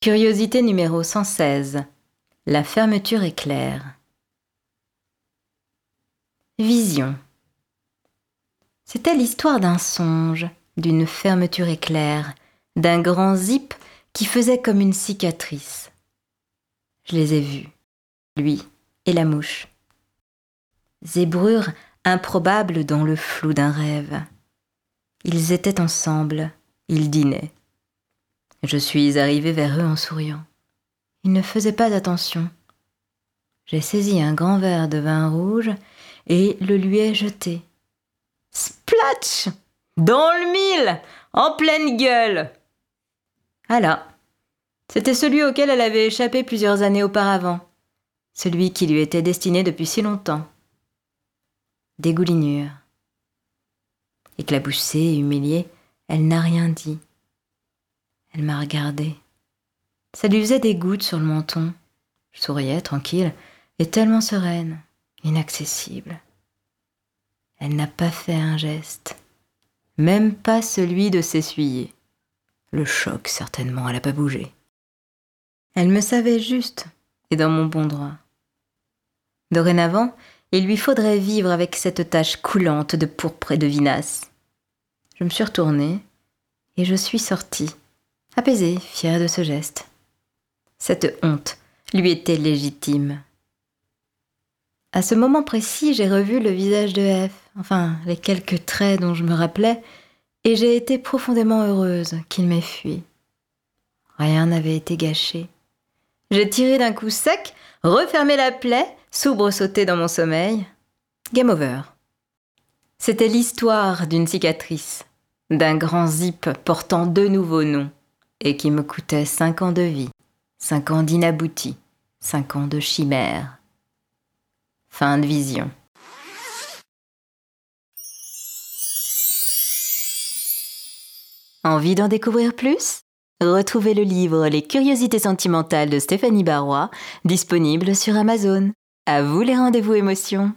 Curiosité numéro 116. La fermeture éclair. Vision. C'était l'histoire d'un songe, d'une fermeture éclair, d'un grand zip qui faisait comme une cicatrice. Je les ai vus, lui et la mouche. Zébrure improbable dans le flou d'un rêve. Ils étaient ensemble, ils dînaient. Je suis arrivé vers eux en souriant. Ils ne faisaient pas attention. J'ai saisi un grand verre de vin rouge et le lui ai jeté. Splatch Dans le mille En pleine gueule Ah là C'était celui auquel elle avait échappé plusieurs années auparavant. Celui qui lui était destiné depuis si longtemps. Dégoulinure. Éclaboussée, humiliée, elle n'a rien dit. Elle m'a regardé. Ça lui faisait des gouttes sur le menton. Je souriais, tranquille, et tellement sereine, inaccessible. Elle n'a pas fait un geste, même pas celui de s'essuyer. Le choc, certainement, elle n'a pas bougé. Elle me savait juste et dans mon bon droit. Dorénavant, il lui faudrait vivre avec cette tache coulante de pourpre et de vinasse. Je me suis retournée et je suis sortie apaisé, fier de ce geste. Cette honte lui était légitime. À ce moment précis, j'ai revu le visage de F, enfin les quelques traits dont je me rappelais, et j'ai été profondément heureuse qu'il m'ait fui. Rien n'avait été gâché. J'ai tiré d'un coup sec, refermé la plaie, sauté dans mon sommeil. Game over. C'était l'histoire d'une cicatrice, d'un grand zip portant deux nouveaux noms et qui me coûtait cinq ans de vie, cinq ans d'inabouti, cinq ans de chimère. Fin de vision. Envie d'en découvrir plus? Retrouvez le livre Les curiosités sentimentales de Stéphanie Barrois, disponible sur Amazon. À vous les rendez-vous émotions